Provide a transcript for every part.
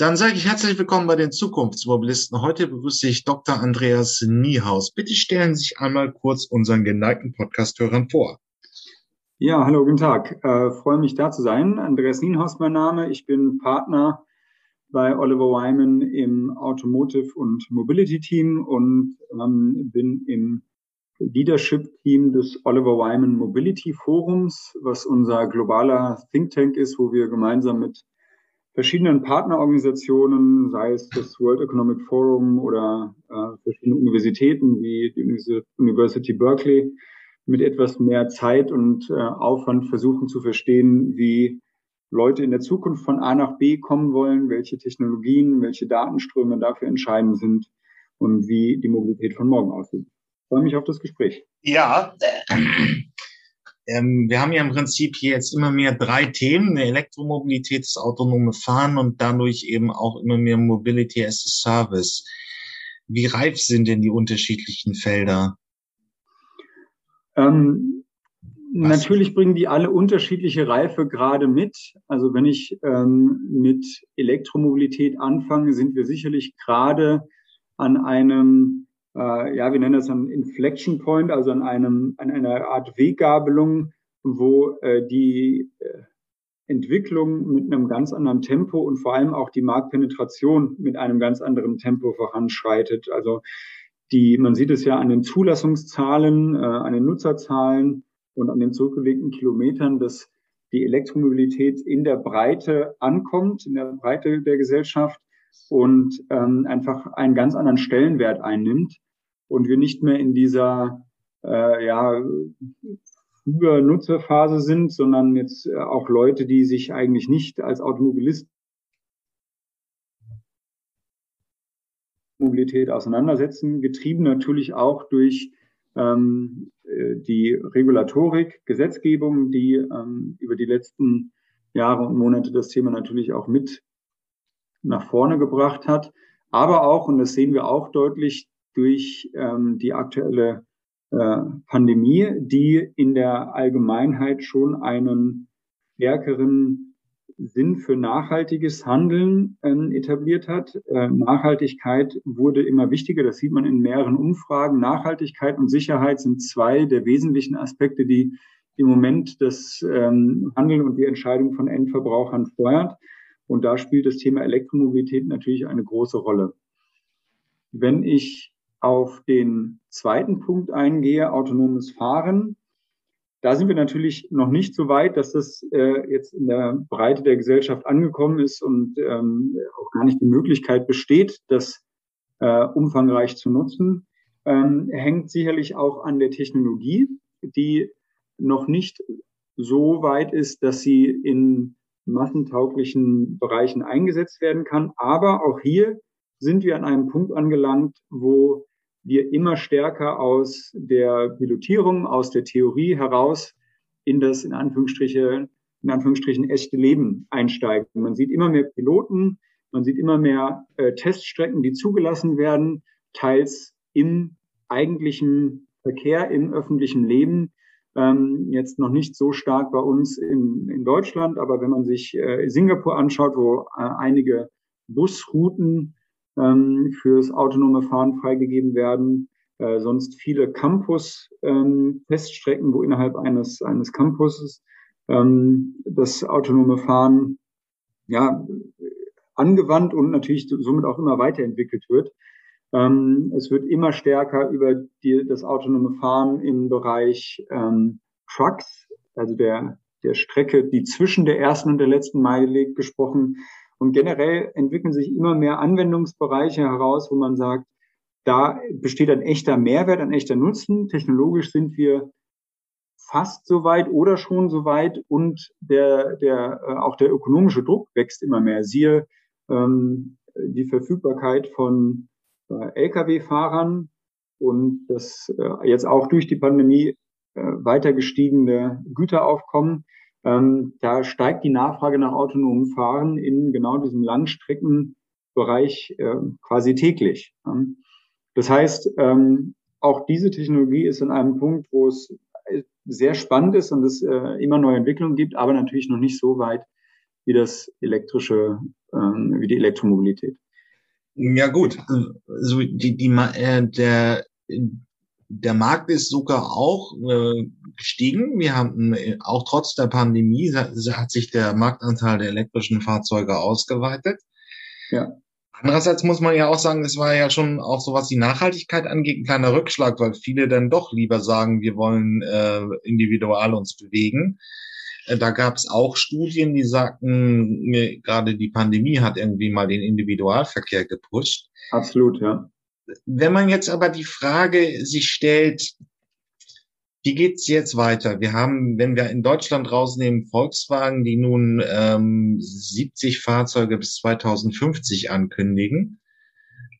Dann sage ich herzlich willkommen bei den Zukunftsmobilisten. Heute begrüße ich Dr. Andreas Niehaus. Bitte stellen Sie sich einmal kurz unseren geneigten Podcast-Hörern vor. Ja, hallo, guten Tag. Äh, freue mich da zu sein. Andreas Nienhaus mein Name. Ich bin Partner bei Oliver Wyman im Automotive und Mobility Team und ähm, bin im Leadership Team des Oliver Wyman Mobility Forums, was unser globaler Think Tank ist, wo wir gemeinsam mit verschiedenen Partnerorganisationen, sei es das World Economic Forum oder äh, verschiedene Universitäten wie die University Berkeley, mit etwas mehr Zeit und äh, Aufwand versuchen zu verstehen, wie Leute in der Zukunft von A nach B kommen wollen, welche Technologien, welche Datenströme dafür entscheidend sind und wie die Mobilität von morgen aussieht. Ich freue mich auf das Gespräch. Ja, ähm, wir haben ja im Prinzip hier jetzt immer mehr drei Themen, eine Elektromobilität, das autonome Fahren und dadurch eben auch immer mehr Mobility as a Service. Wie reif sind denn die unterschiedlichen Felder? Ähm, natürlich bringen die alle unterschiedliche Reife gerade mit. Also wenn ich ähm, mit Elektromobilität anfange, sind wir sicherlich gerade an einem äh, ja, wir nennen das einen Inflection Point, also an einem, an einer Art Weggabelung, wo äh, die äh, Entwicklung mit einem ganz anderen Tempo und vor allem auch die Marktpenetration mit einem ganz anderen Tempo voranschreitet. Also die, man sieht es ja an den Zulassungszahlen, äh, an den Nutzerzahlen und an den zurückgelegten Kilometern, dass die Elektromobilität in der Breite ankommt, in der Breite der Gesellschaft und ähm, einfach einen ganz anderen Stellenwert einnimmt und wir nicht mehr in dieser äh, ja, Übernutzerphase sind, sondern jetzt äh, auch Leute, die sich eigentlich nicht als Automobilist Mobilität auseinandersetzen, getrieben natürlich auch durch ähm, äh, die Regulatorik, Gesetzgebung, die ähm, über die letzten Jahre und Monate das Thema natürlich auch mit nach vorne gebracht hat. Aber auch, und das sehen wir auch deutlich, durch ähm, die aktuelle äh, Pandemie, die in der Allgemeinheit schon einen stärkeren Sinn für nachhaltiges Handeln äh, etabliert hat. Äh, Nachhaltigkeit wurde immer wichtiger, das sieht man in mehreren Umfragen. Nachhaltigkeit und Sicherheit sind zwei der wesentlichen Aspekte, die im Moment das ähm, Handeln und die Entscheidung von Endverbrauchern steuert. Und da spielt das Thema Elektromobilität natürlich eine große Rolle. Wenn ich auf den zweiten Punkt eingehe, autonomes Fahren. Da sind wir natürlich noch nicht so weit, dass das äh, jetzt in der Breite der Gesellschaft angekommen ist und ähm, auch gar nicht die Möglichkeit besteht, das äh, umfangreich zu nutzen. Ähm, hängt sicherlich auch an der Technologie, die noch nicht so weit ist, dass sie in massentauglichen Bereichen eingesetzt werden kann. Aber auch hier sind wir an einem Punkt angelangt, wo wir immer stärker aus der Pilotierung, aus der Theorie heraus in das in Anführungsstrichen, in Anführungsstrichen echte Leben einsteigen. Man sieht immer mehr Piloten, man sieht immer mehr äh, Teststrecken, die zugelassen werden, teils im eigentlichen Verkehr, im öffentlichen Leben. Ähm, jetzt noch nicht so stark bei uns in, in Deutschland, aber wenn man sich äh, Singapur anschaut, wo äh, einige Busrouten ähm, fürs autonome Fahren freigegeben werden. Äh, sonst viele Campus-Teststrecken, ähm, wo innerhalb eines, eines Campuses ähm, das autonome Fahren ja, angewandt und natürlich somit auch immer weiterentwickelt wird. Ähm, es wird immer stärker über die, das autonome Fahren im Bereich ähm, Trucks, also der, der Strecke, die zwischen der ersten und der letzten Meile liegt, gesprochen. Und generell entwickeln sich immer mehr Anwendungsbereiche heraus, wo man sagt, da besteht ein echter Mehrwert, ein echter Nutzen. Technologisch sind wir fast so weit oder schon so weit und der, der, äh, auch der ökonomische Druck wächst immer mehr. Siehe ähm, die Verfügbarkeit von äh, Lkw-Fahrern und das äh, jetzt auch durch die Pandemie äh, weiter gestiegene Güteraufkommen. Ähm, da steigt die Nachfrage nach autonomem Fahren in genau diesem Langstreckenbereich äh, quasi täglich. Ähm, das heißt, ähm, auch diese Technologie ist in einem Punkt, wo es sehr spannend ist und es äh, immer neue Entwicklungen gibt, aber natürlich noch nicht so weit, wie das elektrische, ähm, wie die Elektromobilität. Ja gut, also die, die, äh, der, der Markt ist sogar auch äh, gestiegen. Wir haben äh, auch trotz der Pandemie hat sich der Marktanteil der elektrischen Fahrzeuge ausgeweitet. Ja. Andererseits muss man ja auch sagen, es war ja schon auch so, was die Nachhaltigkeit angeht, ein kleiner Rückschlag, weil viele dann doch lieber sagen, wir wollen äh, individual uns bewegen. Äh, da gab es auch Studien, die sagten, gerade die Pandemie hat irgendwie mal den Individualverkehr gepusht. Absolut, ja. Wenn man jetzt aber die Frage sich stellt, wie geht's jetzt weiter? Wir haben, wenn wir in Deutschland rausnehmen, Volkswagen, die nun ähm, 70 Fahrzeuge bis 2050 ankündigen.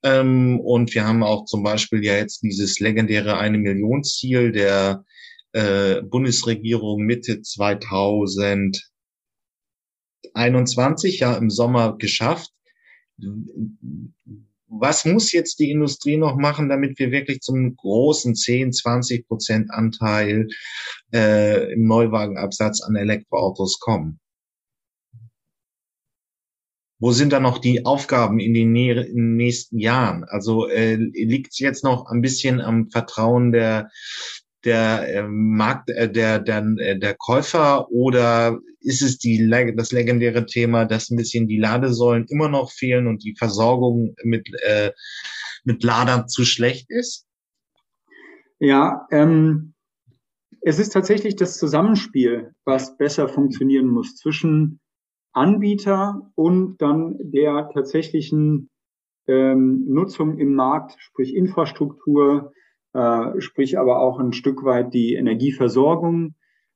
Ähm, und wir haben auch zum Beispiel ja jetzt dieses legendäre eine Million Ziel der äh, Bundesregierung Mitte 2021 ja im Sommer geschafft. Was muss jetzt die Industrie noch machen, damit wir wirklich zum großen 10, 20 Prozent Anteil äh, im Neuwagenabsatz an Elektroautos kommen? Wo sind da noch die Aufgaben in den, in den nächsten Jahren? Also äh, liegt es jetzt noch ein bisschen am Vertrauen der der äh, Markt, äh, der, der, äh, der Käufer oder ist es die, das legendäre Thema, dass ein bisschen die Ladesäulen immer noch fehlen und die Versorgung mit, äh, mit Ladern zu schlecht ist? Ja, ähm, es ist tatsächlich das Zusammenspiel, was besser funktionieren muss zwischen Anbieter und dann der tatsächlichen ähm, Nutzung im Markt, sprich Infrastruktur, äh, sprich aber auch ein Stück weit die Energieversorgung.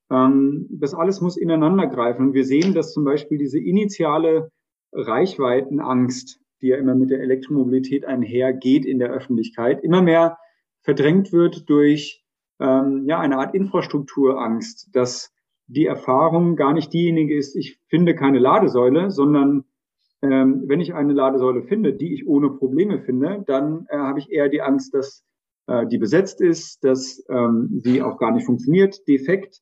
Ähm, das alles muss ineinander greifen. Und wir sehen, dass zum Beispiel diese initiale Reichweitenangst, die ja immer mit der Elektromobilität einhergeht in der Öffentlichkeit, immer mehr verdrängt wird durch ähm, ja eine Art Infrastrukturangst, dass die Erfahrung gar nicht diejenige ist, ich finde keine Ladesäule, sondern ähm, wenn ich eine Ladesäule finde, die ich ohne Probleme finde, dann äh, habe ich eher die Angst, dass äh, die besetzt ist, dass ähm, sie auch gar nicht funktioniert, defekt.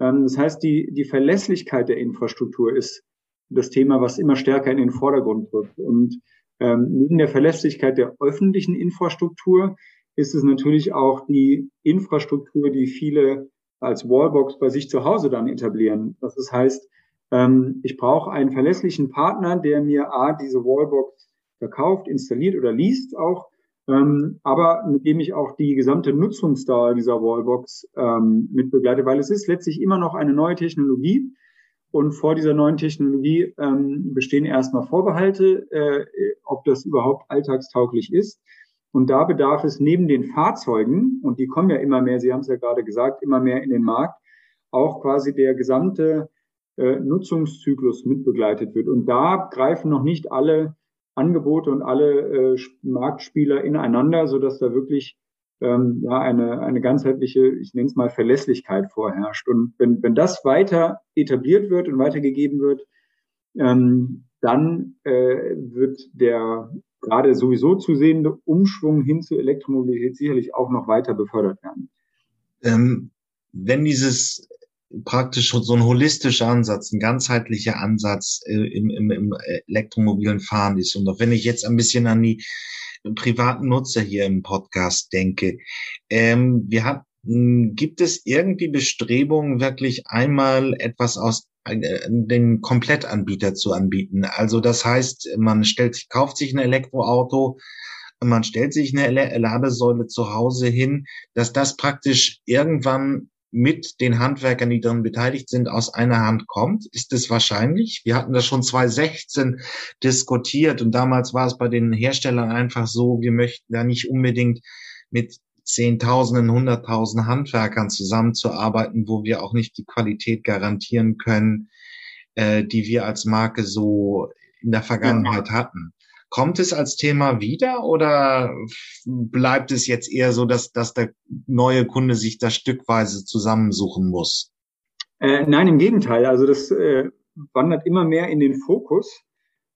Ähm, das heißt, die, die Verlässlichkeit der Infrastruktur ist das Thema, was immer stärker in den Vordergrund rückt. Und ähm, neben der Verlässlichkeit der öffentlichen Infrastruktur ist es natürlich auch die Infrastruktur, die viele als Wallbox bei sich zu Hause dann etablieren. Das heißt, ähm, ich brauche einen verlässlichen Partner, der mir A, diese Wallbox verkauft, installiert oder liest auch ähm, aber mit dem ich auch die gesamte Nutzungsdauer dieser Wallbox ähm, mit weil es ist letztlich immer noch eine neue Technologie und vor dieser neuen Technologie ähm, bestehen erstmal Vorbehalte, äh, ob das überhaupt alltagstauglich ist. Und da bedarf es neben den Fahrzeugen, und die kommen ja immer mehr, Sie haben es ja gerade gesagt, immer mehr in den Markt, auch quasi der gesamte äh, Nutzungszyklus mitbegleitet wird. Und da greifen noch nicht alle Angebote und alle äh, Marktspieler ineinander, so dass da wirklich ähm, ja eine, eine ganzheitliche, ich nenne es mal Verlässlichkeit vorherrscht. Und wenn, wenn das weiter etabliert wird und weitergegeben wird, ähm, dann äh, wird der gerade sowieso zu sehende Umschwung hin zur Elektromobilität sicherlich auch noch weiter befördert werden. Ähm, wenn dieses praktisch so ein holistischer Ansatz, ein ganzheitlicher Ansatz äh, im, im, im elektromobilen Fahren ist. Und auch wenn ich jetzt ein bisschen an die privaten Nutzer hier im Podcast denke, ähm, wir hatten Gibt es irgendwie Bestrebungen, wirklich einmal etwas aus äh, den Komplettanbieter zu anbieten? Also das heißt, man stellt, kauft sich ein Elektroauto, man stellt sich eine Ladesäule zu Hause hin, dass das praktisch irgendwann mit den Handwerkern, die daran beteiligt sind, aus einer Hand kommt? Ist es wahrscheinlich? Wir hatten das schon 2016 diskutiert und damals war es bei den Herstellern einfach so, wir möchten da nicht unbedingt mit Zehntausenden, Hunderttausend Handwerkern zusammenzuarbeiten, wo wir auch nicht die Qualität garantieren können, äh, die wir als Marke so in der Vergangenheit ja. hatten. Kommt es als Thema wieder oder bleibt es jetzt eher so, dass, dass der neue Kunde sich das stückweise zusammensuchen muss? Äh, nein, im Gegenteil. Also das äh, wandert immer mehr in den Fokus.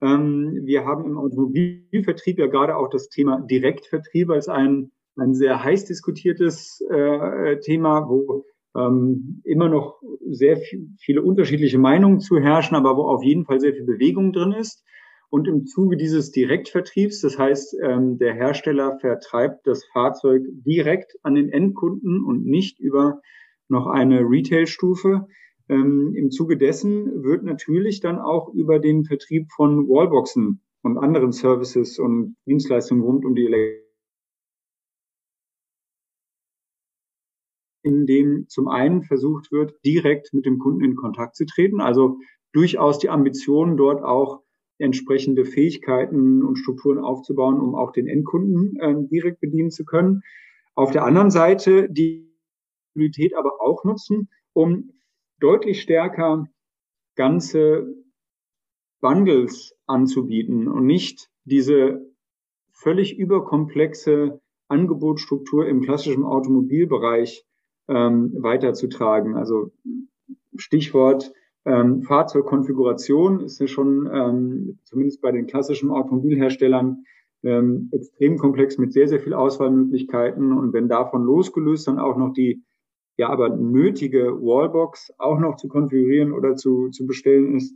Ähm, wir haben im Automobilvertrieb ja gerade auch das Thema Direktvertrieb als ein, ein sehr heiß diskutiertes äh, Thema, wo ähm, immer noch sehr viel, viele unterschiedliche Meinungen zu herrschen, aber wo auf jeden Fall sehr viel Bewegung drin ist. Und im Zuge dieses Direktvertriebs, das heißt, ähm, der Hersteller vertreibt das Fahrzeug direkt an den Endkunden und nicht über noch eine Retail-Stufe. Ähm, Im Zuge dessen wird natürlich dann auch über den Vertrieb von Wallboxen und anderen Services und Dienstleistungen rund um die Elektro in dem zum einen versucht wird, direkt mit dem Kunden in Kontakt zu treten. Also durchaus die Ambition, dort auch entsprechende Fähigkeiten und Strukturen aufzubauen, um auch den Endkunden äh, direkt bedienen zu können. Auf der anderen Seite die Mobilität aber auch nutzen, um deutlich stärker ganze Bundles anzubieten und nicht diese völlig überkomplexe Angebotsstruktur im klassischen Automobilbereich ähm, weiterzutragen. Also Stichwort ähm, Fahrzeugkonfiguration ist ja schon ähm, zumindest bei den klassischen Automobilherstellern ähm, extrem komplex mit sehr, sehr viel Auswahlmöglichkeiten. Und wenn davon losgelöst dann auch noch die ja aber nötige Wallbox auch noch zu konfigurieren oder zu, zu bestellen ist,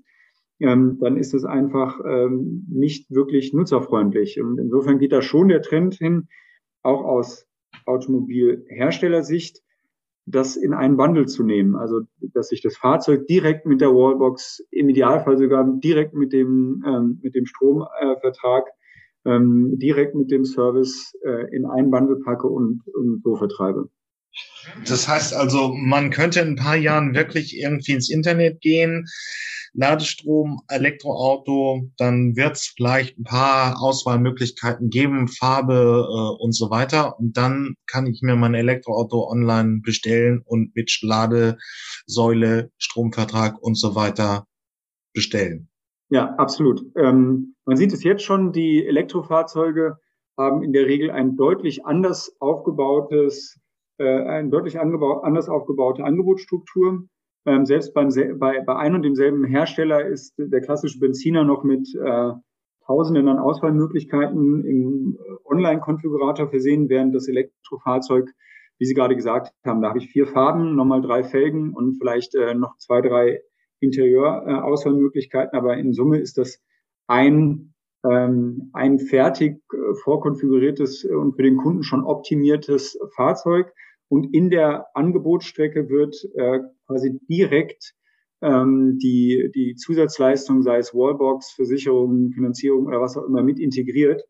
ähm, dann ist es einfach ähm, nicht wirklich nutzerfreundlich. Und insofern geht da schon der Trend hin, auch aus Automobilherstellersicht, das in einen Bundle zu nehmen. Also, dass sich das Fahrzeug direkt mit der Wallbox, im Idealfall sogar direkt mit dem, ähm, mit dem Stromvertrag, äh, ähm, direkt mit dem Service äh, in einen Bundle packe und, und so vertreibe. Das heißt also, man könnte in ein paar Jahren wirklich irgendwie ins Internet gehen, Ladestrom, Elektroauto, dann wird es vielleicht ein paar Auswahlmöglichkeiten geben, Farbe äh, und so weiter. Und dann kann ich mir mein Elektroauto online bestellen und mit Ladesäule, Stromvertrag und so weiter bestellen. Ja, absolut. Ähm, man sieht es jetzt schon, die Elektrofahrzeuge haben in der Regel ein deutlich anders aufgebautes, äh, ein deutlich anders aufgebaute Angebotsstruktur. Ähm, selbst beim, bei, bei ein und demselben Hersteller ist der klassische Benziner noch mit äh, Tausenden an Auswahlmöglichkeiten im Online-Konfigurator versehen, während das Elektrofahrzeug, wie Sie gerade gesagt haben, da habe ich vier Farben, nochmal drei Felgen und vielleicht äh, noch zwei, drei Interieur-Auswahlmöglichkeiten. Aber in Summe ist das ein, ähm, ein fertig äh, vorkonfiguriertes und für den Kunden schon optimiertes Fahrzeug. Und in der Angebotsstrecke wird äh, quasi direkt ähm, die, die Zusatzleistung, sei es Wallbox, Versicherung, Finanzierung oder was auch immer, mit integriert,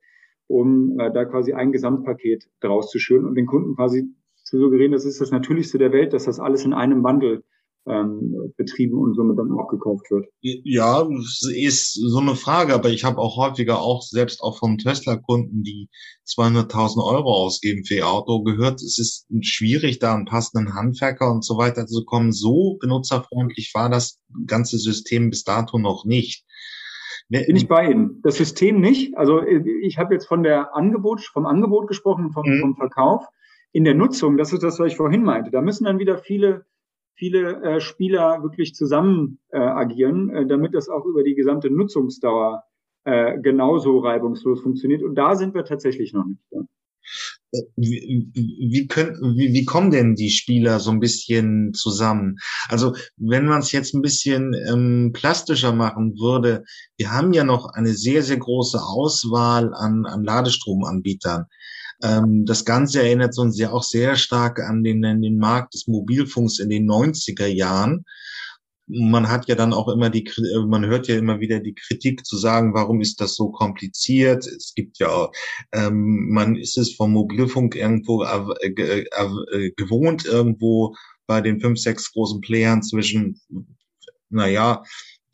um äh, da quasi ein Gesamtpaket draus zu schüren und den Kunden quasi zu suggerieren, das ist das Natürlichste der Welt, dass das alles in einem Bundle ähm, betrieben und somit dann auch gekauft wird. Ja, ist so eine Frage, aber ich habe auch häufiger auch selbst auch von Tesla-Kunden, die 200.000 Euro ausgeben für ihr Auto, gehört, es ist schwierig, da einen passenden Handwerker und so weiter zu kommen. So benutzerfreundlich war das ganze System bis dato noch nicht. Bin ich bei Ihnen. Das System nicht. Also ich habe jetzt von der Angebot, vom Angebot gesprochen, vom, mhm. vom Verkauf. In der Nutzung, das ist das, was ich vorhin meinte. Da müssen dann wieder viele viele äh, Spieler wirklich zusammen äh, agieren, äh, damit das auch über die gesamte Nutzungsdauer äh, genauso reibungslos funktioniert. Und da sind wir tatsächlich noch nicht. Ja. Wie, wie, können, wie, wie kommen denn die Spieler so ein bisschen zusammen? Also wenn man es jetzt ein bisschen ähm, plastischer machen würde, wir haben ja noch eine sehr, sehr große Auswahl an, an Ladestromanbietern. Ähm, das Ganze erinnert uns ja auch sehr stark an den, an den Markt des Mobilfunks in den 90er Jahren. Man hat ja dann auch immer die, äh, man hört ja immer wieder die Kritik zu sagen, warum ist das so kompliziert? Es gibt ja, ähm, man ist es vom Mobilfunk irgendwo äh, äh, gewohnt, irgendwo bei den fünf, sechs großen Playern zwischen, naja,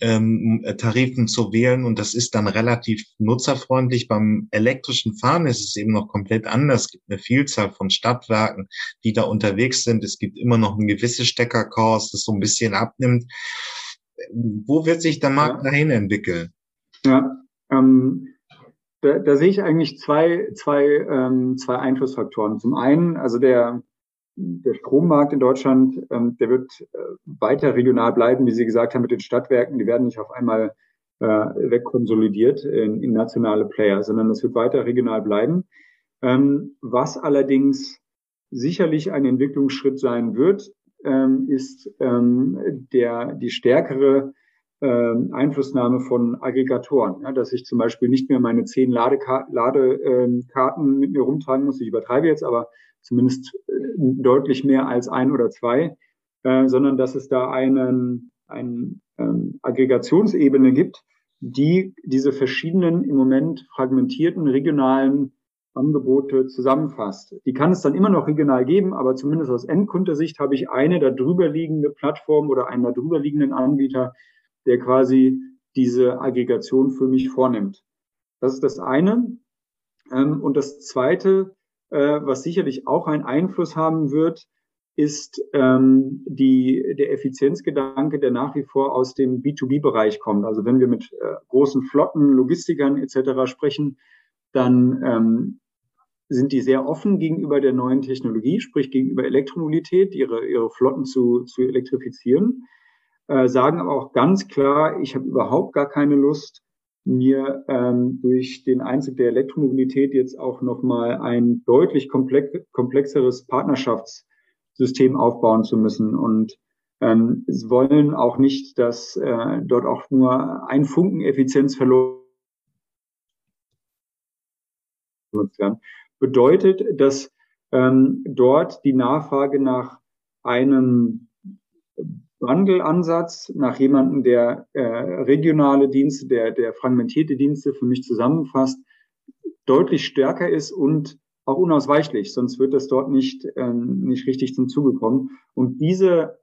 ähm, Tarifen zu wählen und das ist dann relativ nutzerfreundlich. Beim elektrischen Fahren ist es eben noch komplett anders. Es gibt eine Vielzahl von Stadtwerken, die da unterwegs sind. Es gibt immer noch ein gewisses Steckerkurs, das so ein bisschen abnimmt. Wo wird sich der Markt ja. dahin entwickeln? Ja, ähm, da, da sehe ich eigentlich zwei, zwei, ähm, zwei Einflussfaktoren. Zum einen, also der, der Strommarkt in Deutschland, ähm, der wird äh, weiter regional bleiben, wie Sie gesagt haben, mit den Stadtwerken. Die werden nicht auf einmal äh, wegkonsolidiert in, in nationale Player, sondern es wird weiter regional bleiben. Ähm, was allerdings sicherlich ein Entwicklungsschritt sein wird, ähm, ist der, die stärkere Einflussnahme von Aggregatoren, ja, dass ich zum Beispiel nicht mehr meine zehn Ladekarten Lade, mit mir rumtragen muss. Ich übertreibe jetzt, aber zumindest äh, deutlich mehr als ein oder zwei, äh, sondern dass es da einen, einen ähm, Aggregationsebene gibt, die diese verschiedenen im Moment fragmentierten regionalen Angebote zusammenfasst. Die kann es dann immer noch regional geben, aber zumindest aus Endkundersicht habe ich eine darüber liegende Plattform oder einen darüber liegenden Anbieter, der quasi diese Aggregation für mich vornimmt. Das ist das eine. Ähm, und das zweite, äh, was sicherlich auch einen Einfluss haben wird, ist ähm, die, der Effizienzgedanke, der nach wie vor aus dem B2B-Bereich kommt. Also wenn wir mit äh, großen Flotten, Logistikern etc. sprechen, dann ähm, sind die sehr offen gegenüber der neuen Technologie, sprich gegenüber Elektromobilität, ihre, ihre Flotten zu, zu elektrifizieren, äh, sagen aber auch ganz klar, ich habe überhaupt gar keine Lust, mir ähm, durch den Einzug der Elektromobilität jetzt auch nochmal ein deutlich komplex, komplexeres Partnerschaftssystem aufbauen zu müssen. Und ähm, sie wollen auch nicht, dass äh, dort auch nur ein Funken Effizienz verloren werden. Bedeutet, dass ähm, dort die Nachfrage nach einem Wandelansatz nach jemandem, der äh, regionale Dienste, der, der fragmentierte Dienste für mich zusammenfasst, deutlich stärker ist und auch unausweichlich, sonst wird das dort nicht, ähm, nicht richtig zum Zuge kommen. Und diese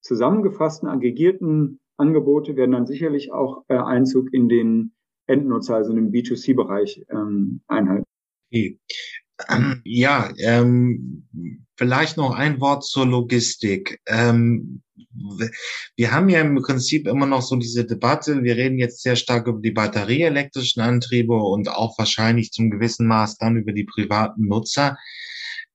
zusammengefassten, aggregierten Angebote werden dann sicherlich auch äh, Einzug in den Endnutzer, also in den B2C-Bereich ähm, einhalten. Okay. Ähm, ja, ähm, vielleicht noch ein Wort zur Logistik. Ähm, wir haben ja im Prinzip immer noch so diese Debatte. Wir reden jetzt sehr stark über die batterieelektrischen Antriebe und auch wahrscheinlich zum gewissen Maß dann über die privaten Nutzer.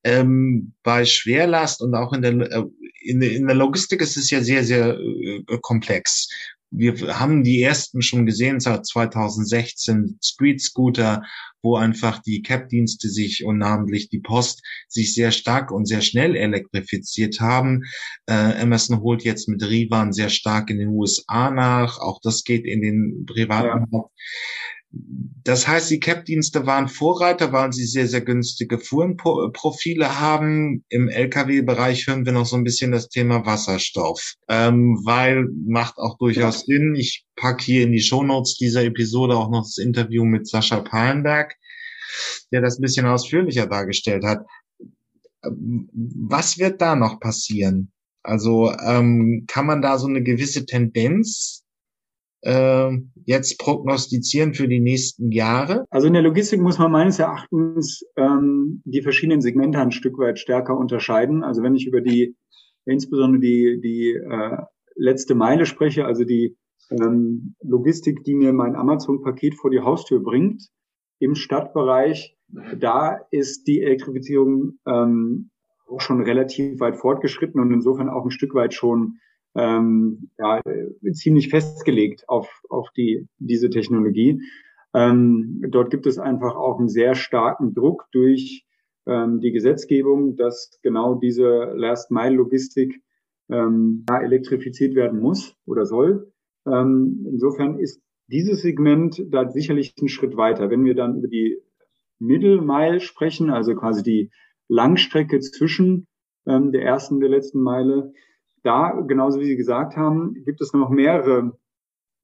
Ähm, bei Schwerlast und auch in der, äh, in, in der Logistik ist es ja sehr, sehr äh, komplex wir haben die ersten schon gesehen seit 2016 Street Scooter, wo einfach die Cap-Dienste sich und namentlich die Post sich sehr stark und sehr schnell elektrifiziert haben. Äh, Emerson holt jetzt mit Rivan sehr stark in den USA nach. Auch das geht in den privaten ja. Das heißt, die CAP-Dienste waren Vorreiter, weil sie sehr, sehr günstige Fuhrenprofile haben. Im Lkw-Bereich hören wir noch so ein bisschen das Thema Wasserstoff, ähm, weil macht auch durchaus Sinn. Ich packe hier in die Shownotes dieser Episode auch noch das Interview mit Sascha Palenberg, der das ein bisschen ausführlicher dargestellt hat. Was wird da noch passieren? Also ähm, kann man da so eine gewisse Tendenz jetzt prognostizieren für die nächsten Jahre? Also in der Logistik muss man meines Erachtens ähm, die verschiedenen Segmente ein Stück weit stärker unterscheiden. Also wenn ich über die, insbesondere die, die äh, letzte Meile spreche, also die ähm, Logistik, die mir mein Amazon-Paket vor die Haustür bringt, im Stadtbereich, da ist die Elektrifizierung ähm, auch schon relativ weit fortgeschritten und insofern auch ein Stück weit schon ähm, ja, ziemlich festgelegt auf, auf die, diese Technologie. Ähm, dort gibt es einfach auch einen sehr starken Druck durch ähm, die Gesetzgebung, dass genau diese Last-Mile-Logistik ähm, elektrifiziert werden muss oder soll. Ähm, insofern ist dieses Segment da sicherlich einen Schritt weiter. Wenn wir dann über die Middle Mile sprechen, also quasi die Langstrecke zwischen ähm, der ersten und der letzten Meile, da, genauso wie Sie gesagt haben, gibt es noch mehrere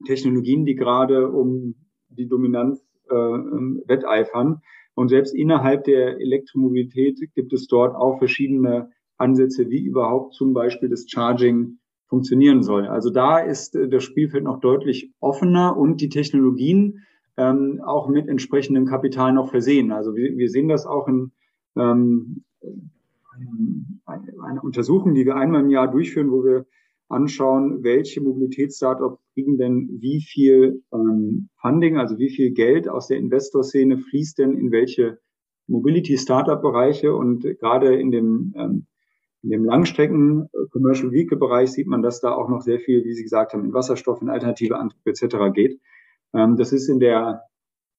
Technologien, die gerade um die Dominanz äh, wetteifern. Und selbst innerhalb der Elektromobilität gibt es dort auch verschiedene Ansätze, wie überhaupt zum Beispiel das Charging funktionieren soll. Also da ist äh, das Spielfeld noch deutlich offener und die Technologien ähm, auch mit entsprechendem Kapital noch versehen. Also wir, wir sehen das auch in ähm, eine Untersuchung, die wir einmal im Jahr durchführen, wo wir anschauen, welche Mobilitätsstartups kriegen denn wie viel ähm, Funding, also wie viel Geld aus der Investorszene fließt denn in welche Mobility-Startup-Bereiche und gerade in dem, ähm, in dem Langstrecken Commercial Vehicle Bereich sieht man, dass da auch noch sehr viel, wie Sie gesagt haben, in Wasserstoff, in alternative Antriebe etc. geht. Ähm, das ist in der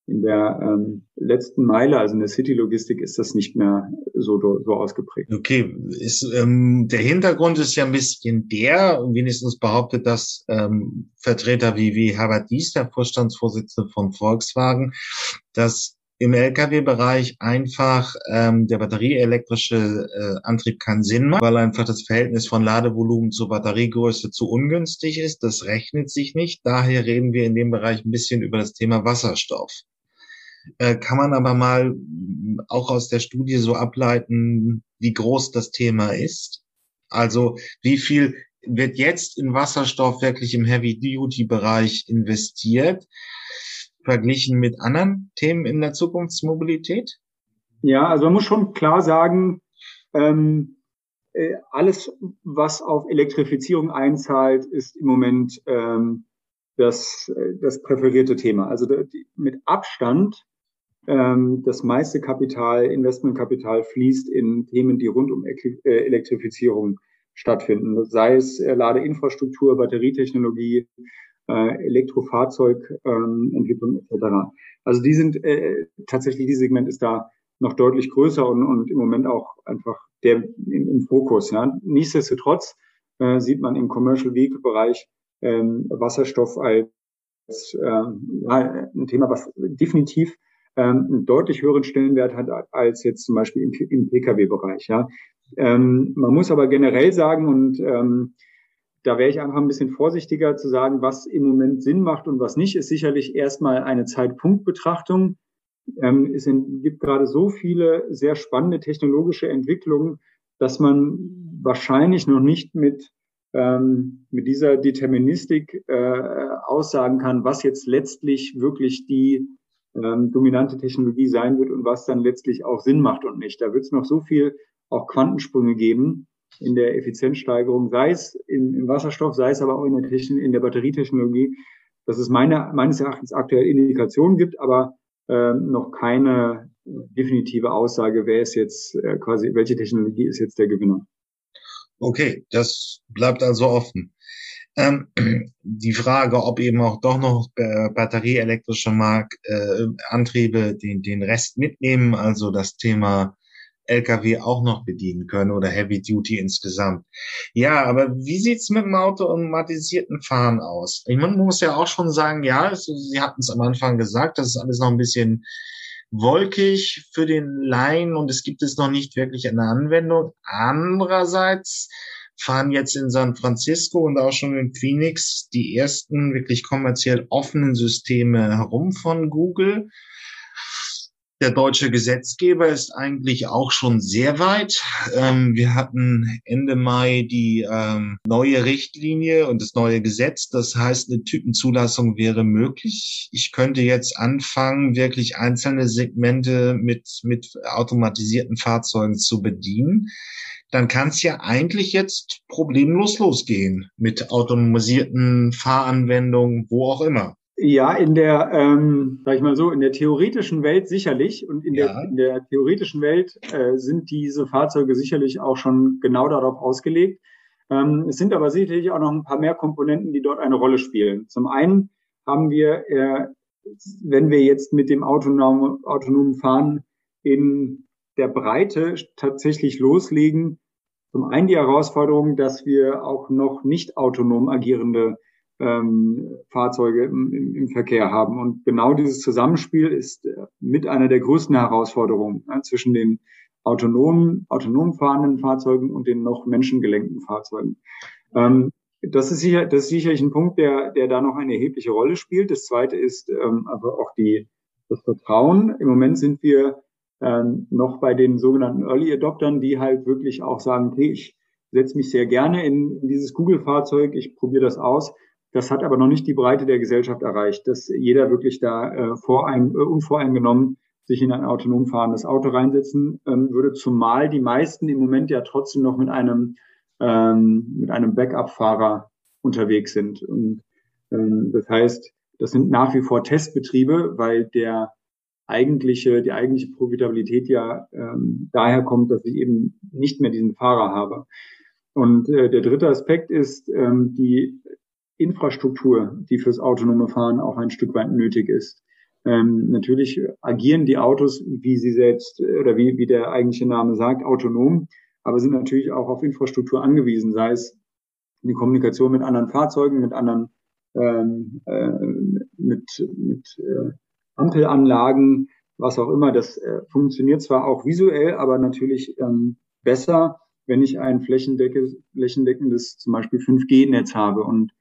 in der ähm, letzten Meile, also in der City-Logistik, ist das nicht mehr so, so ausgeprägt. Okay, ist, ähm, der Hintergrund ist ja ein bisschen der, wenigstens behauptet das ähm, Vertreter wie, wie Herbert Dies, der Vorstandsvorsitzende von Volkswagen, dass im Lkw-Bereich einfach ähm, der batterieelektrische äh, Antrieb keinen Sinn macht, weil einfach das Verhältnis von Ladevolumen zur Batteriegröße zu ungünstig ist. Das rechnet sich nicht. Daher reden wir in dem Bereich ein bisschen über das Thema Wasserstoff. Äh, kann man aber mal auch aus der Studie so ableiten, wie groß das Thema ist. Also wie viel wird jetzt in Wasserstoff wirklich im Heavy-Duty-Bereich investiert? verglichen mit anderen Themen in der Zukunftsmobilität? Ja, also man muss schon klar sagen, ähm, äh, alles, was auf Elektrifizierung einzahlt, ist im Moment ähm, das, äh, das präferierte Thema. Also mit Abstand das meiste Kapital, Investmentkapital fließt in Themen, die rund um äh, Elektrifizierung stattfinden. Sei es Ladeinfrastruktur, Batterietechnologie, äh, Elektrofahrzeugentwicklung ähm, etc. Also die sind äh, tatsächlich, dieses Segment ist da noch deutlich größer und, und im Moment auch einfach der im, im Fokus. Ja. Nichtsdestotrotz äh, sieht man im Commercial Vehicle Bereich ähm, Wasserstoff als äh, ja, ein Thema, was definitiv ähm, einen deutlich höheren Stellenwert hat als jetzt zum Beispiel im, im Pkw-Bereich. Ja. Ähm, man muss aber generell sagen und ähm, da wäre ich einfach ein bisschen vorsichtiger zu sagen, was im Moment Sinn macht und was nicht, ist sicherlich erstmal eine Zeitpunktbetrachtung. Ähm, es gibt gerade so viele sehr spannende technologische Entwicklungen, dass man wahrscheinlich noch nicht mit, ähm, mit dieser Deterministik äh, aussagen kann, was jetzt letztlich wirklich die ähm, dominante Technologie sein wird und was dann letztlich auch Sinn macht und nicht. Da wird es noch so viel auch Quantensprünge geben, in der Effizienzsteigerung, sei es im, im Wasserstoff, sei es aber auch in der, Techn in der Batterietechnologie, dass es meine, meines Erachtens aktuell Indikationen gibt, aber äh, noch keine definitive Aussage, wer ist jetzt äh, quasi, welche Technologie ist jetzt der Gewinner. Okay, das bleibt also offen. Ähm, die Frage, ob eben auch doch noch äh, batterieelektrische Mark, äh, Antriebe den, den Rest mitnehmen, also das Thema Lkw auch noch bedienen können oder Heavy Duty insgesamt. Ja, aber wie sieht's mit dem automatisierten Fahren aus? Ich meine, man muss ja auch schon sagen, ja, es, Sie hatten es am Anfang gesagt, das ist alles noch ein bisschen wolkig für den Laien und es gibt es noch nicht wirklich eine Anwendung. Andererseits fahren jetzt in San Francisco und auch schon in Phoenix die ersten wirklich kommerziell offenen Systeme herum von Google. Der deutsche Gesetzgeber ist eigentlich auch schon sehr weit. Ähm, wir hatten Ende Mai die ähm, neue Richtlinie und das neue Gesetz. Das heißt, eine Typenzulassung wäre möglich. Ich könnte jetzt anfangen, wirklich einzelne Segmente mit, mit automatisierten Fahrzeugen zu bedienen. Dann kann es ja eigentlich jetzt problemlos losgehen mit automatisierten Fahranwendungen, wo auch immer. Ja, in der, ähm, sag ich mal so, in der theoretischen Welt sicherlich und in, ja. der, in der theoretischen Welt äh, sind diese Fahrzeuge sicherlich auch schon genau darauf ausgelegt. Ähm, es sind aber sicherlich auch noch ein paar mehr Komponenten, die dort eine Rolle spielen. Zum einen haben wir, äh, wenn wir jetzt mit dem autonomen, autonomen Fahren in der Breite tatsächlich loslegen, zum einen die Herausforderung, dass wir auch noch nicht autonom agierende ähm, Fahrzeuge im, im, im, Verkehr haben. Und genau dieses Zusammenspiel ist äh, mit einer der größten Herausforderungen ja, zwischen den autonomen, autonom fahrenden Fahrzeugen und den noch menschengelenkten Fahrzeugen. Ähm, das ist sicher, das ist sicherlich ein Punkt, der, der da noch eine erhebliche Rolle spielt. Das zweite ist ähm, aber auch die, das Vertrauen. Im Moment sind wir ähm, noch bei den sogenannten Early Adoptern, die halt wirklich auch sagen, okay, ich setze mich sehr gerne in, in dieses Google-Fahrzeug, ich probiere das aus. Das hat aber noch nicht die Breite der Gesellschaft erreicht, dass jeder wirklich da äh, vorein, äh, unvoreingenommen sich in ein autonom fahrendes Auto reinsetzen ähm, würde, zumal die meisten im Moment ja trotzdem noch mit einem ähm, mit einem Backup-Fahrer unterwegs sind. Und ähm, das heißt, das sind nach wie vor Testbetriebe, weil der eigentliche, die eigentliche Profitabilität ja ähm, daher kommt, dass ich eben nicht mehr diesen Fahrer habe. Und äh, der dritte Aspekt ist ähm, die Infrastruktur, die fürs autonome Fahren auch ein Stück weit nötig ist. Ähm, natürlich agieren die Autos, wie sie selbst oder wie, wie der eigentliche Name sagt, autonom, aber sind natürlich auch auf Infrastruktur angewiesen, sei es die Kommunikation mit anderen Fahrzeugen, mit anderen ähm, äh, mit, mit äh, Ampelanlagen, was auch immer. Das äh, funktioniert zwar auch visuell, aber natürlich ähm, besser, wenn ich ein flächendeckendes zum Beispiel 5G-Netz habe. Und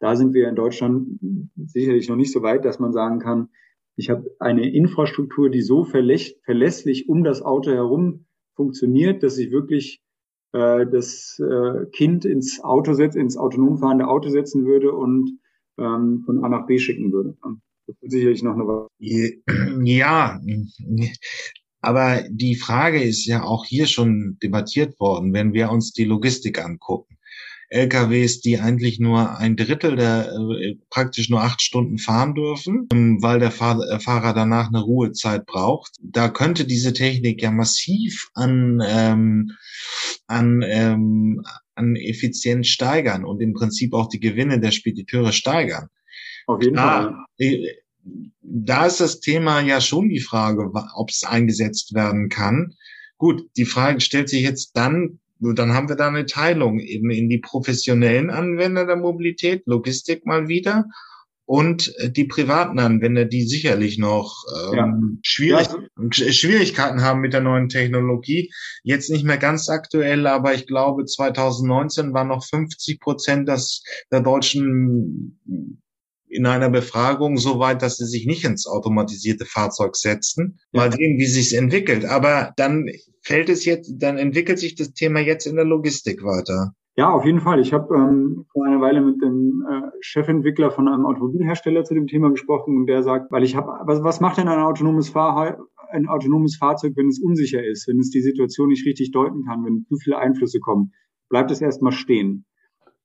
da sind wir in Deutschland sicherlich noch nicht so weit, dass man sagen kann, ich habe eine Infrastruktur, die so verlässlich um das Auto herum funktioniert, dass ich wirklich äh, das äh, Kind ins Auto setzt, ins autonom fahrende Auto setzen würde und ähm, von A nach B schicken würde. Das ist sicherlich noch eine Weile. Ja, aber die Frage ist ja auch hier schon debattiert worden, wenn wir uns die Logistik angucken. LKWs, die eigentlich nur ein Drittel der äh, praktisch nur acht Stunden fahren dürfen, ähm, weil der äh, Fahrer danach eine Ruhezeit braucht. Da könnte diese Technik ja massiv an ähm, an ähm, an Effizienz steigern und im Prinzip auch die Gewinne der Spediteure steigern. Auf jeden Fall. Äh, da ist das Thema ja schon die Frage, ob es eingesetzt werden kann. Gut, die Frage stellt sich jetzt dann, nur dann haben wir da eine Teilung eben in die professionellen Anwender der Mobilität, Logistik mal wieder, und äh, die privaten Anwender, die sicherlich noch ähm, ja. schwierig, ja. Schwierigkeiten haben mit der neuen Technologie. Jetzt nicht mehr ganz aktuell, aber ich glaube 2019 waren noch 50 Prozent der Deutschen in einer Befragung so weit, dass sie sich nicht ins automatisierte Fahrzeug setzen. Ja. Mal sehen, wie sich's entwickelt. Aber dann fällt es jetzt, dann entwickelt sich das Thema jetzt in der Logistik weiter. Ja, auf jeden Fall. Ich habe ähm, vor einer Weile mit dem äh, Chefentwickler von einem Automobilhersteller zu dem Thema gesprochen und der sagt, weil ich habe, was, was macht denn ein autonomes Fahr ein autonomes Fahrzeug, wenn es unsicher ist, wenn es die Situation nicht richtig deuten kann, wenn zu viele Einflüsse kommen? Bleibt es erstmal stehen.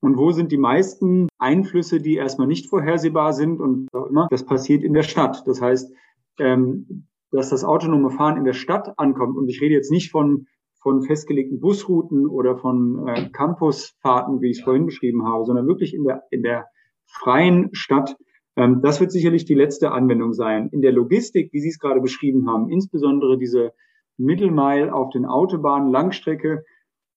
Und wo sind die meisten Einflüsse, die erstmal nicht vorhersehbar sind und auch immer? Das passiert in der Stadt. Das heißt, ähm, dass das autonome Fahren in der Stadt ankommt. Und ich rede jetzt nicht von, von festgelegten Busrouten oder von äh, Campusfahrten, wie ich es vorhin beschrieben habe, sondern wirklich in der, in der freien Stadt. Ähm, das wird sicherlich die letzte Anwendung sein. In der Logistik, wie Sie es gerade beschrieben haben, insbesondere diese Mittelmeil auf den Autobahnen, Langstrecke,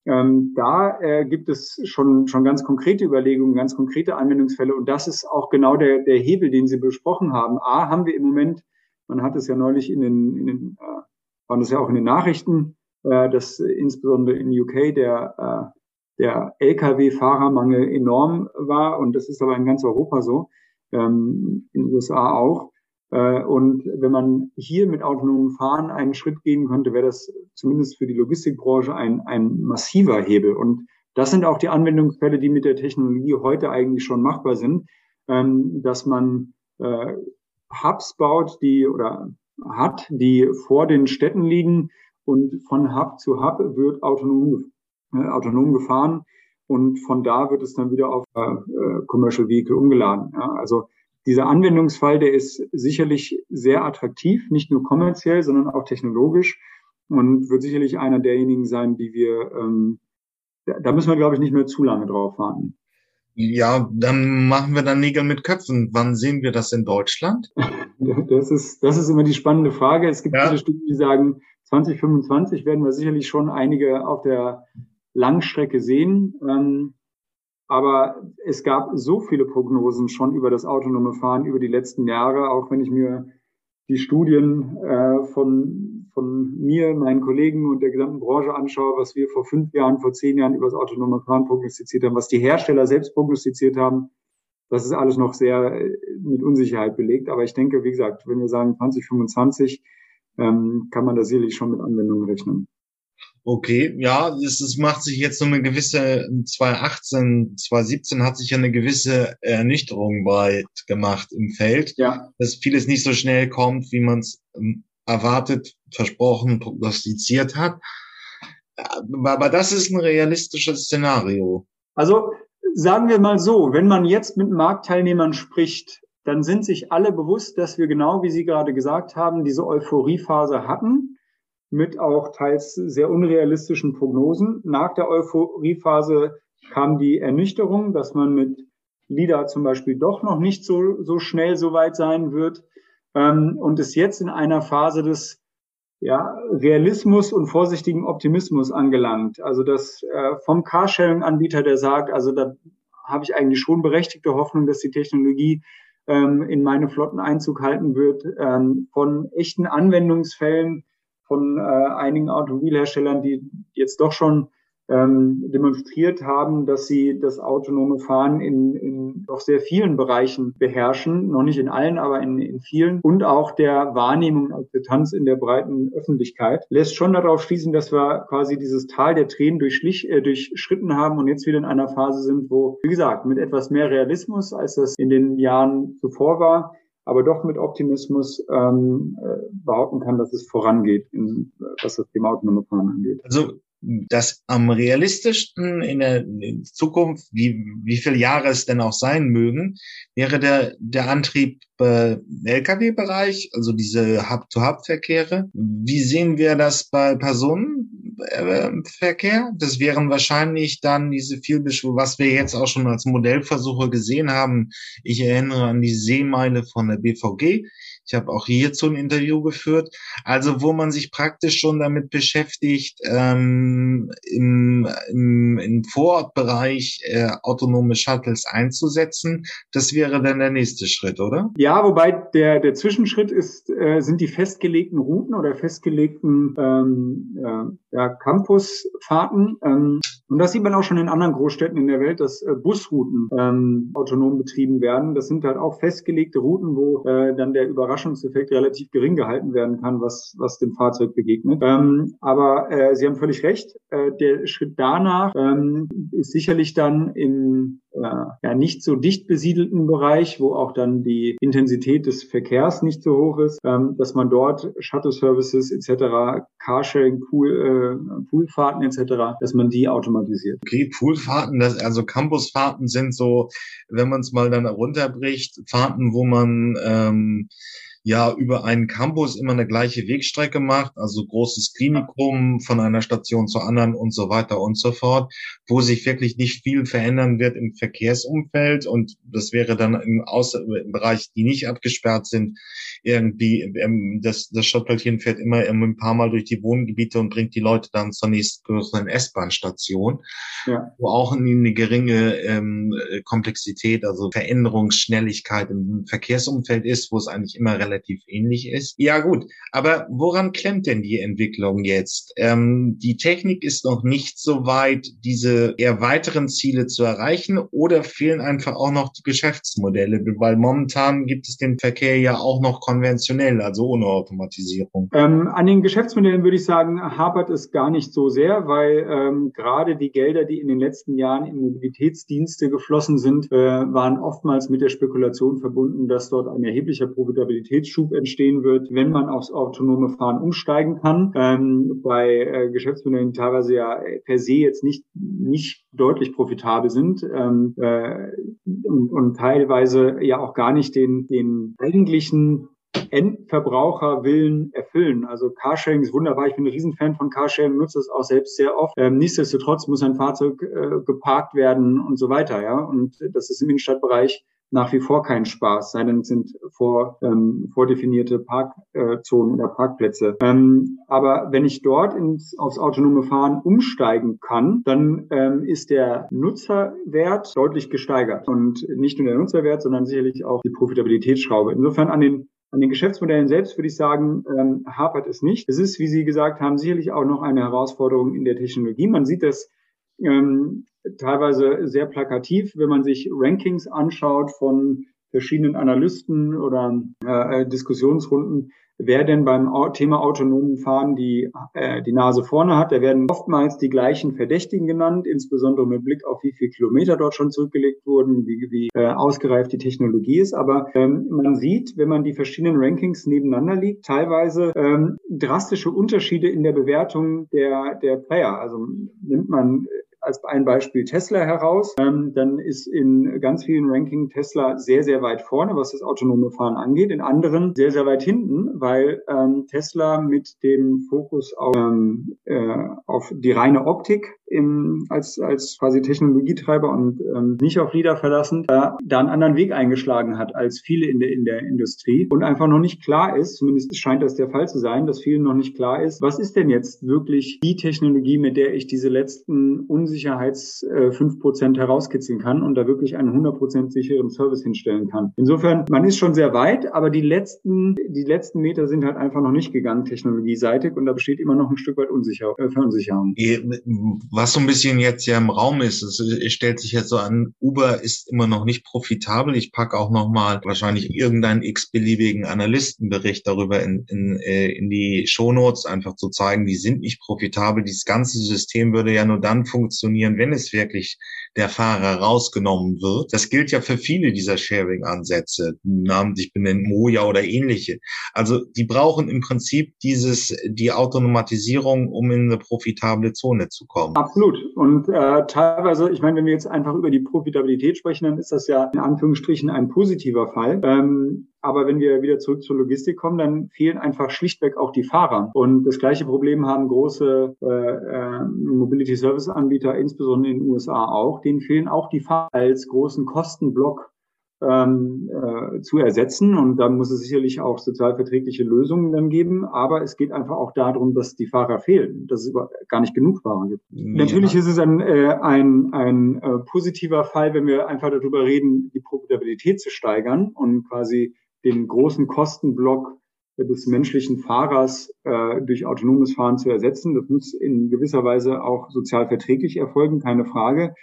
ähm, da äh, gibt es schon, schon ganz konkrete Überlegungen, ganz konkrete Anwendungsfälle. Und das ist auch genau der, der Hebel, den Sie besprochen haben. A, haben wir im Moment, man hat es ja neulich in den, in den äh, waren es ja auch in den Nachrichten, äh, dass insbesondere in UK der, äh, der Lkw-Fahrermangel enorm war. Und das ist aber in ganz Europa so, ähm, in den USA auch. Äh, und wenn man hier mit autonomem Fahren einen Schritt gehen könnte, wäre das zumindest für die Logistikbranche ein, ein massiver Hebel. Und das sind auch die Anwendungsfälle, die mit der Technologie heute eigentlich schon machbar sind, ähm, dass man äh, Hubs baut, die oder hat, die vor den Städten liegen und von Hub zu Hub wird autonom, äh, autonom gefahren und von da wird es dann wieder auf äh, Commercial Vehicle umgeladen. Ja? Also dieser Anwendungsfall, der ist sicherlich sehr attraktiv, nicht nur kommerziell, sondern auch technologisch und wird sicherlich einer derjenigen sein, die wir, ähm, da müssen wir, glaube ich, nicht mehr zu lange drauf warten. Ja, dann machen wir dann Nägel mit Köpfen. Wann sehen wir das in Deutschland? Das ist, das ist immer die spannende Frage. Es gibt ja. viele Studien, die sagen, 2025 werden wir sicherlich schon einige auf der Langstrecke sehen. Ähm, aber es gab so viele Prognosen schon über das autonome Fahren über die letzten Jahre, auch wenn ich mir die Studien äh, von, von mir, meinen Kollegen und der gesamten Branche anschaue, was wir vor fünf Jahren, vor zehn Jahren über das autonome Fahren prognostiziert haben, was die Hersteller selbst prognostiziert haben, das ist alles noch sehr äh, mit Unsicherheit belegt. Aber ich denke, wie gesagt, wenn wir sagen 2025, ähm, kann man da sicherlich schon mit Anwendungen rechnen. Okay, ja, es, es macht sich jetzt so eine gewisse, 2018, 2017 hat sich ja eine gewisse Ernüchterung breit gemacht im Feld, ja. dass vieles nicht so schnell kommt, wie man es ähm, erwartet, versprochen, prognostiziert hat. Aber das ist ein realistisches Szenario. Also sagen wir mal so, wenn man jetzt mit Marktteilnehmern spricht, dann sind sich alle bewusst, dass wir genau, wie Sie gerade gesagt haben, diese Euphoriephase hatten mit auch teils sehr unrealistischen Prognosen. Nach der Euphoriephase kam die Ernüchterung, dass man mit LIDA zum Beispiel doch noch nicht so, so schnell so weit sein wird. Ähm, und ist jetzt in einer Phase des ja, Realismus und vorsichtigen Optimismus angelangt. Also das äh, vom Carsharing-Anbieter, der sagt, also da habe ich eigentlich schon berechtigte Hoffnung, dass die Technologie ähm, in meine Flotten Einzug halten wird, ähm, von echten Anwendungsfällen von äh, einigen Automobilherstellern, die jetzt doch schon ähm, demonstriert haben, dass sie das autonome Fahren in, in doch sehr vielen Bereichen beherrschen, noch nicht in allen, aber in, in vielen. Und auch der Wahrnehmung und Akzeptanz in der breiten Öffentlichkeit. Lässt schon darauf schließen, dass wir quasi dieses Tal der Tränen durchschlich, äh, durchschritten haben und jetzt wieder in einer Phase sind, wo, wie gesagt, mit etwas mehr Realismus, als das in den Jahren zuvor war, aber doch mit Optimismus ähm, äh, behaupten kann, dass es vorangeht, in, was das Thema autonome Fahren angeht. Also das am realistischsten in der Zukunft, wie, wie viele Jahre es denn auch sein mögen, wäre der, der Antrieb äh, Lkw-Bereich, also diese Hub-to-Hub-Verkehre. Wie sehen wir das bei Personenverkehr? Das wären wahrscheinlich dann diese Vielbeschwörung, was wir jetzt auch schon als Modellversuche gesehen haben. Ich erinnere an die Seemeile von der BVG ich habe auch hierzu ein Interview geführt. Also wo man sich praktisch schon damit beschäftigt, ähm, im, im, im Vorortbereich äh, autonome Shuttles einzusetzen. Das wäre dann der nächste Schritt, oder? Ja, wobei der, der Zwischenschritt ist, äh, sind die festgelegten Routen oder festgelegten ähm, äh, ja, Campusfahrten. Ähm, und das sieht man auch schon in anderen Großstädten in der Welt, dass äh, Busrouten ähm, autonom betrieben werden. Das sind halt auch festgelegte Routen, wo äh, dann der Überraschung Überraschungseffekt relativ gering gehalten werden kann, was, was dem Fahrzeug begegnet. Ähm, aber äh, Sie haben völlig recht. Äh, der Schritt danach ähm, ist sicherlich dann in äh, ja, nicht so dicht besiedelten Bereich, wo auch dann die Intensität des Verkehrs nicht so hoch ist, ähm, dass man dort Shuttle-Services etc., Carsharing, Pool, äh, Poolfahrten etc., dass man die automatisiert. Okay, Poolfahrten, das, also Campusfahrten sind so, wenn man es mal dann runterbricht, Fahrten, wo man ähm, ja über einen Campus immer eine gleiche Wegstrecke macht, also großes Klinikum von einer Station zur anderen und so weiter und so fort, wo sich wirklich nicht viel verändern wird im Verkehrsumfeld und das wäre dann im, Außer im Bereich, die nicht abgesperrt sind, irgendwie, ähm, das, das Shuttelchen fährt immer ein paar Mal durch die Wohngebiete und bringt die Leute dann zur nächstgrößeren S-Bahn-Station, ja. wo auch eine geringe ähm, Komplexität, also Veränderungsschnelligkeit im Verkehrsumfeld ist, wo es eigentlich immer relativ ähnlich ist. Ja gut, aber woran klemmt denn die Entwicklung jetzt? Ähm, die Technik ist noch nicht so weit, diese eher weiteren Ziele zu erreichen oder fehlen einfach auch noch die Geschäftsmodelle, weil momentan gibt es den Verkehr ja auch noch konventionell, also ohne Automatisierung. Ähm, an den Geschäftsmodellen würde ich sagen, hapert es gar nicht so sehr, weil ähm, gerade die Gelder, die in den letzten Jahren in Mobilitätsdienste geflossen sind, äh, waren oftmals mit der Spekulation verbunden, dass dort ein erheblicher Profitabilität Produktivitätsschub entstehen wird, wenn man aufs autonome Fahren umsteigen kann. Ähm, bei äh, Geschäftsmodellen teilweise ja per se jetzt nicht, nicht deutlich profitabel sind ähm, äh, und, und teilweise ja auch gar nicht den, den eigentlichen Endverbraucherwillen erfüllen. Also Carsharing ist wunderbar. Ich bin ein Riesenfan von Carsharing, nutze es auch selbst sehr oft. Ähm, nichtsdestotrotz muss ein Fahrzeug äh, geparkt werden und so weiter. Ja, und das ist im Innenstadtbereich nach wie vor kein Spaß, sei denn es sind vor, ähm, vordefinierte Parkzonen oder Parkplätze. Ähm, aber wenn ich dort ins, aufs autonome Fahren umsteigen kann, dann ähm, ist der Nutzerwert deutlich gesteigert. Und nicht nur der Nutzerwert, sondern sicherlich auch die Profitabilitätsschraube. Insofern an den an den Geschäftsmodellen selbst würde ich sagen, ähm, hapert es nicht. Es ist, wie Sie gesagt haben, sicherlich auch noch eine Herausforderung in der Technologie. Man sieht das ähm, teilweise sehr plakativ, wenn man sich Rankings anschaut von verschiedenen Analysten oder äh, Diskussionsrunden, wer denn beim Thema autonomen Fahren die, äh, die Nase vorne hat. Da werden oftmals die gleichen Verdächtigen genannt, insbesondere mit Blick auf wie viele Kilometer dort schon zurückgelegt wurden, wie, wie äh, ausgereift die Technologie ist. Aber ähm, man sieht, wenn man die verschiedenen Rankings nebeneinander liegt, teilweise ähm, drastische Unterschiede in der Bewertung der, der Player. Also nimmt man als ein Beispiel Tesla heraus. Ähm, dann ist in ganz vielen Ranking Tesla sehr, sehr weit vorne, was das autonome Fahren angeht. In anderen sehr, sehr weit hinten, weil ähm, Tesla mit dem Fokus auf, ähm, äh, auf die reine Optik im, als, als quasi Technologietreiber und ähm, nicht auf Lieder verlassen, da, da einen anderen Weg eingeschlagen hat als viele in der, in der Industrie und einfach noch nicht klar ist, zumindest scheint das der Fall zu sein, dass vielen noch nicht klar ist, was ist denn jetzt wirklich die Technologie, mit der ich diese letzten Unsicherheits äh, 5% herauskitzeln kann und da wirklich einen 100% sicheren Service hinstellen kann. Insofern, man ist schon sehr weit, aber die letzten, die letzten Meter sind halt einfach noch nicht gegangen technologieseitig und da besteht immer noch ein Stück weit Unsicher, äh, Verunsicherung was so ein bisschen jetzt ja im Raum ist, es, stellt sich jetzt so an, Uber ist immer noch nicht profitabel. Ich packe auch noch mal wahrscheinlich irgendeinen x-beliebigen Analystenbericht darüber in, in, äh, in die Shownotes, einfach zu zeigen, die sind nicht profitabel. Dieses ganze System würde ja nur dann funktionieren, wenn es wirklich der Fahrer rausgenommen wird. Das gilt ja für viele dieser Sharing-Ansätze, namentlich benennt Moja oder ähnliche. Also die brauchen im Prinzip dieses, die Automatisierung, um in eine profitable Zone zu kommen. Absolut. Und äh, teilweise, ich meine, wenn wir jetzt einfach über die Profitabilität sprechen, dann ist das ja in Anführungsstrichen ein positiver Fall. Ähm, aber wenn wir wieder zurück zur Logistik kommen, dann fehlen einfach schlichtweg auch die Fahrer. Und das gleiche Problem haben große äh, äh, Mobility Service Anbieter, insbesondere in den USA auch. Denen fehlen auch die Fahrer als großen Kostenblock ähm, äh, zu ersetzen. Und da muss es sicherlich auch sozialverträgliche Lösungen dann geben. Aber es geht einfach auch darum, dass die Fahrer fehlen, dass es gar nicht genug Fahrer gibt. Ja. Natürlich ist es ein, äh, ein, ein äh, positiver Fall, wenn wir einfach darüber reden, die Profitabilität zu steigern und quasi den großen Kostenblock des menschlichen Fahrers äh, durch autonomes Fahren zu ersetzen. Das muss in gewisser Weise auch sozial verträglich erfolgen, keine Frage.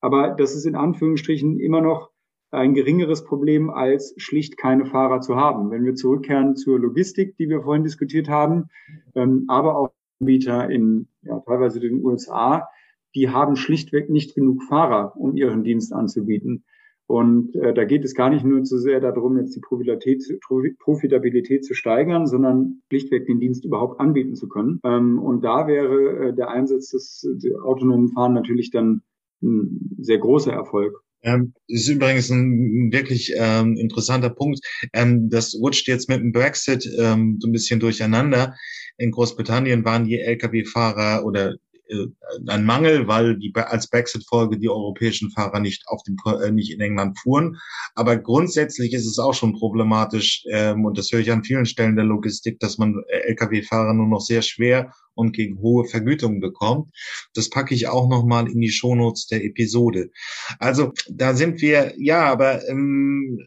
Aber das ist in Anführungsstrichen immer noch ein geringeres Problem, als schlicht keine Fahrer zu haben. Wenn wir zurückkehren zur Logistik, die wir vorhin diskutiert haben, ähm, aber auch Anbieter in ja, teilweise den USA, die haben schlichtweg nicht genug Fahrer, um ihren Dienst anzubieten. Und äh, da geht es gar nicht nur zu sehr darum, jetzt die Profitabilität, zu steigern, sondern schlichtweg den Dienst überhaupt anbieten zu können. Ähm, und da wäre äh, der Einsatz des, des autonomen Fahren natürlich dann ein sehr großer Erfolg. Ähm, ist übrigens ein wirklich ähm, interessanter Punkt. Ähm, das rutscht jetzt mit dem Brexit ähm, so ein bisschen durcheinander. In Großbritannien waren die Lkw-Fahrer oder äh, ein Mangel, weil die als Brexit-Folge die europäischen Fahrer nicht auf dem äh, nicht in England fuhren. Aber grundsätzlich ist es auch schon problematisch ähm, und das höre ich an vielen Stellen der Logistik, dass man äh, Lkw-Fahrer nur noch sehr schwer und gegen hohe Vergütungen bekommt. Das packe ich auch noch mal in die Shownotes der Episode. Also da sind wir, ja, aber ähm,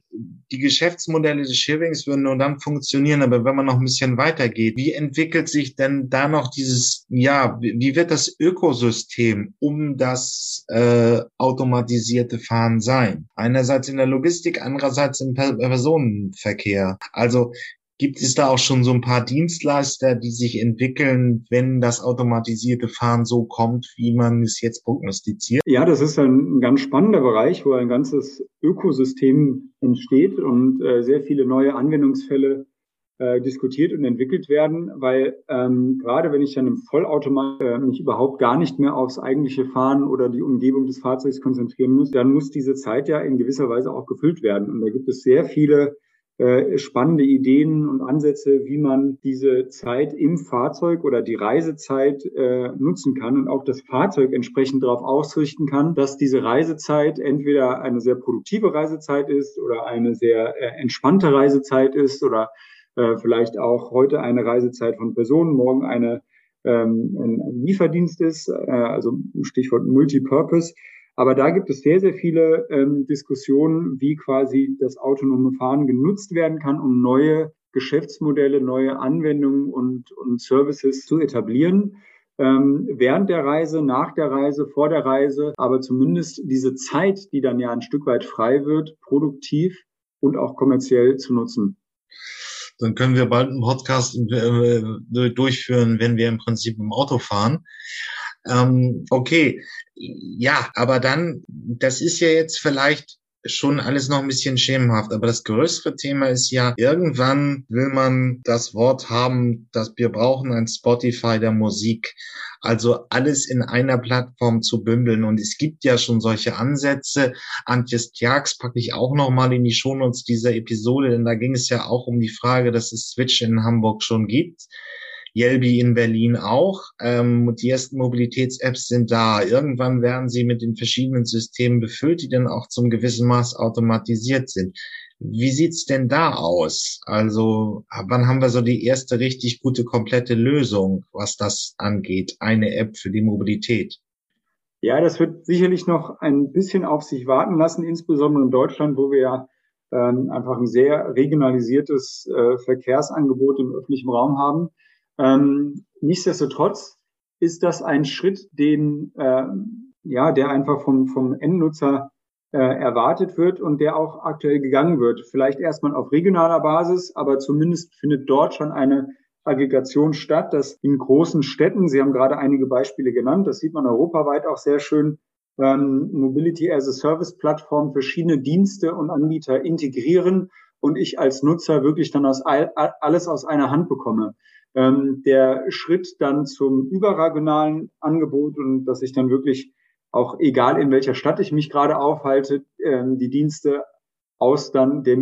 die Geschäftsmodelle des Sharings würden nur dann funktionieren, aber wenn man noch ein bisschen weitergeht, wie entwickelt sich denn da noch dieses, ja, wie wird das Ökosystem um das äh, automatisierte Fahren sein? Einerseits in der Logistik, andererseits im Personenverkehr. Also Gibt es da auch schon so ein paar Dienstleister, die sich entwickeln, wenn das automatisierte Fahren so kommt, wie man es jetzt prognostiziert? Ja, das ist ein ganz spannender Bereich, wo ein ganzes Ökosystem entsteht und äh, sehr viele neue Anwendungsfälle äh, diskutiert und entwickelt werden, weil ähm, gerade wenn ich dann im Vollautomat äh, mich überhaupt gar nicht mehr aufs eigentliche Fahren oder die Umgebung des Fahrzeugs konzentrieren muss, dann muss diese Zeit ja in gewisser Weise auch gefüllt werden. Und da gibt es sehr viele äh, spannende Ideen und Ansätze, wie man diese Zeit im Fahrzeug oder die Reisezeit äh, nutzen kann und auch das Fahrzeug entsprechend darauf ausrichten kann, dass diese Reisezeit entweder eine sehr produktive Reisezeit ist oder eine sehr äh, entspannte Reisezeit ist oder äh, vielleicht auch heute eine Reisezeit von Personen, morgen eine ähm, ein Lieferdienst ist, äh, also Stichwort Multipurpose. Aber da gibt es sehr, sehr viele ähm, Diskussionen, wie quasi das autonome Fahren genutzt werden kann, um neue Geschäftsmodelle, neue Anwendungen und, und Services zu etablieren. Ähm, während der Reise, nach der Reise, vor der Reise, aber zumindest diese Zeit, die dann ja ein Stück weit frei wird, produktiv und auch kommerziell zu nutzen. Dann können wir bald einen Podcast äh, durchführen, wenn wir im Prinzip im Auto fahren. Ähm, okay, ja, aber dann, das ist ja jetzt vielleicht schon alles noch ein bisschen schemenhaft. Aber das größere Thema ist ja, irgendwann will man das Wort haben, dass wir brauchen ein Spotify der Musik. Also alles in einer Plattform zu bündeln. Und es gibt ja schon solche Ansätze. Antjes Tjax packe ich auch noch mal in die Shownotes dieser Episode, denn da ging es ja auch um die Frage, dass es Switch in Hamburg schon gibt Yelby in Berlin auch. Ähm, die ersten Mobilitäts-Apps sind da. Irgendwann werden sie mit den verschiedenen Systemen befüllt, die dann auch zum gewissen Maß automatisiert sind. Wie sieht's denn da aus? Also, wann haben wir so die erste richtig gute, komplette Lösung, was das angeht? Eine App für die Mobilität? Ja, das wird sicherlich noch ein bisschen auf sich warten lassen, insbesondere in Deutschland, wo wir ja ähm, einfach ein sehr regionalisiertes äh, Verkehrsangebot im öffentlichen Raum haben. Ähm, nichtsdestotrotz ist das ein Schritt, den äh, ja, der einfach vom, vom Endnutzer äh, erwartet wird und der auch aktuell gegangen wird. Vielleicht erstmal auf regionaler Basis, aber zumindest findet dort schon eine Aggregation statt, dass in großen Städten, Sie haben gerade einige Beispiele genannt, das sieht man europaweit auch sehr schön, ähm, Mobility as a Service Plattform verschiedene Dienste und Anbieter integrieren und ich als Nutzer wirklich dann aus all, alles aus einer Hand bekomme. Ähm, der Schritt dann zum überregionalen Angebot und dass ich dann wirklich auch egal in welcher Stadt ich mich gerade aufhalte, ähm, die Dienste aus dann dem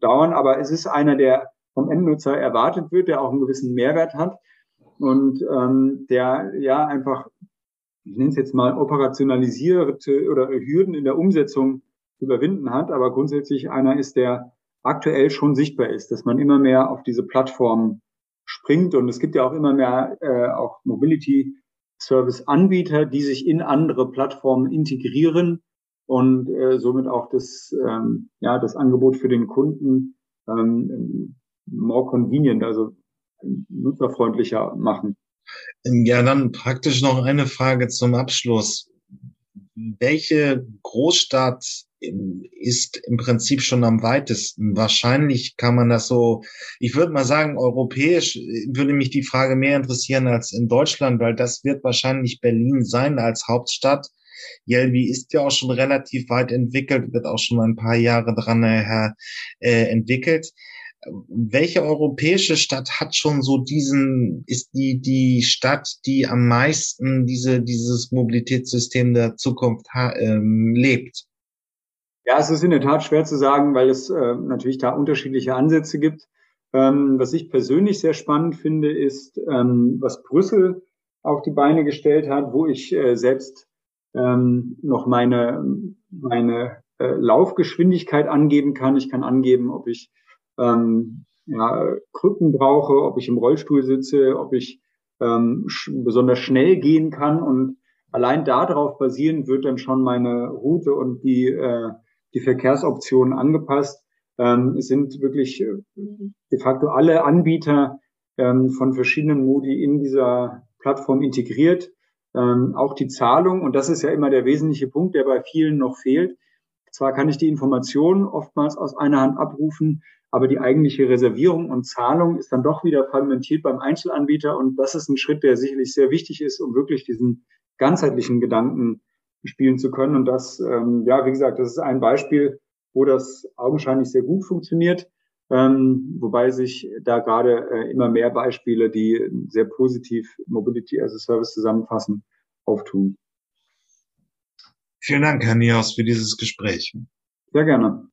dauern. Aber es ist einer, der vom Endnutzer erwartet wird, der auch einen gewissen Mehrwert hat und ähm, der ja einfach, ich nenne es jetzt mal operationalisierte oder Hürden in der Umsetzung überwinden hat, aber grundsätzlich einer ist, der aktuell schon sichtbar ist, dass man immer mehr auf diese Plattform springt und es gibt ja auch immer mehr äh, auch Mobility Service-Anbieter, die sich in andere Plattformen integrieren und äh, somit auch das, ähm, ja, das Angebot für den Kunden ähm, more convenient, also nutzerfreundlicher machen. Ja, dann praktisch noch eine Frage zum Abschluss. Welche Großstadt ist im Prinzip schon am weitesten? Wahrscheinlich kann man das so, ich würde mal sagen, europäisch würde mich die Frage mehr interessieren als in Deutschland, weil das wird wahrscheinlich Berlin sein als Hauptstadt. Jelby ist ja auch schon relativ weit entwickelt, wird auch schon ein paar Jahre dran äh, äh entwickelt welche europäische Stadt hat schon so diesen, ist die, die Stadt, die am meisten diese, dieses Mobilitätssystem der Zukunft ähm, lebt? Ja, es ist in der Tat schwer zu sagen, weil es äh, natürlich da unterschiedliche Ansätze gibt. Ähm, was ich persönlich sehr spannend finde, ist, ähm, was Brüssel auf die Beine gestellt hat, wo ich äh, selbst ähm, noch meine, meine äh, Laufgeschwindigkeit angeben kann. Ich kann angeben, ob ich ähm, ja, Krücken brauche, ob ich im Rollstuhl sitze, ob ich ähm, sch besonders schnell gehen kann. Und allein darauf basierend wird dann schon meine Route und die, äh, die Verkehrsoptionen angepasst. Ähm, es sind wirklich äh, de facto alle Anbieter ähm, von verschiedenen Modi in dieser Plattform integriert. Ähm, auch die Zahlung, und das ist ja immer der wesentliche Punkt, der bei vielen noch fehlt. Zwar kann ich die Informationen oftmals aus einer Hand abrufen, aber die eigentliche Reservierung und Zahlung ist dann doch wieder fragmentiert beim Einzelanbieter. Und das ist ein Schritt, der sicherlich sehr wichtig ist, um wirklich diesen ganzheitlichen Gedanken spielen zu können. Und das, ähm, ja, wie gesagt, das ist ein Beispiel, wo das augenscheinlich sehr gut funktioniert. Ähm, wobei sich da gerade äh, immer mehr Beispiele, die sehr positiv Mobility as a Service zusammenfassen, auftun. Vielen Dank, Herr Nios, für dieses Gespräch. Sehr gerne.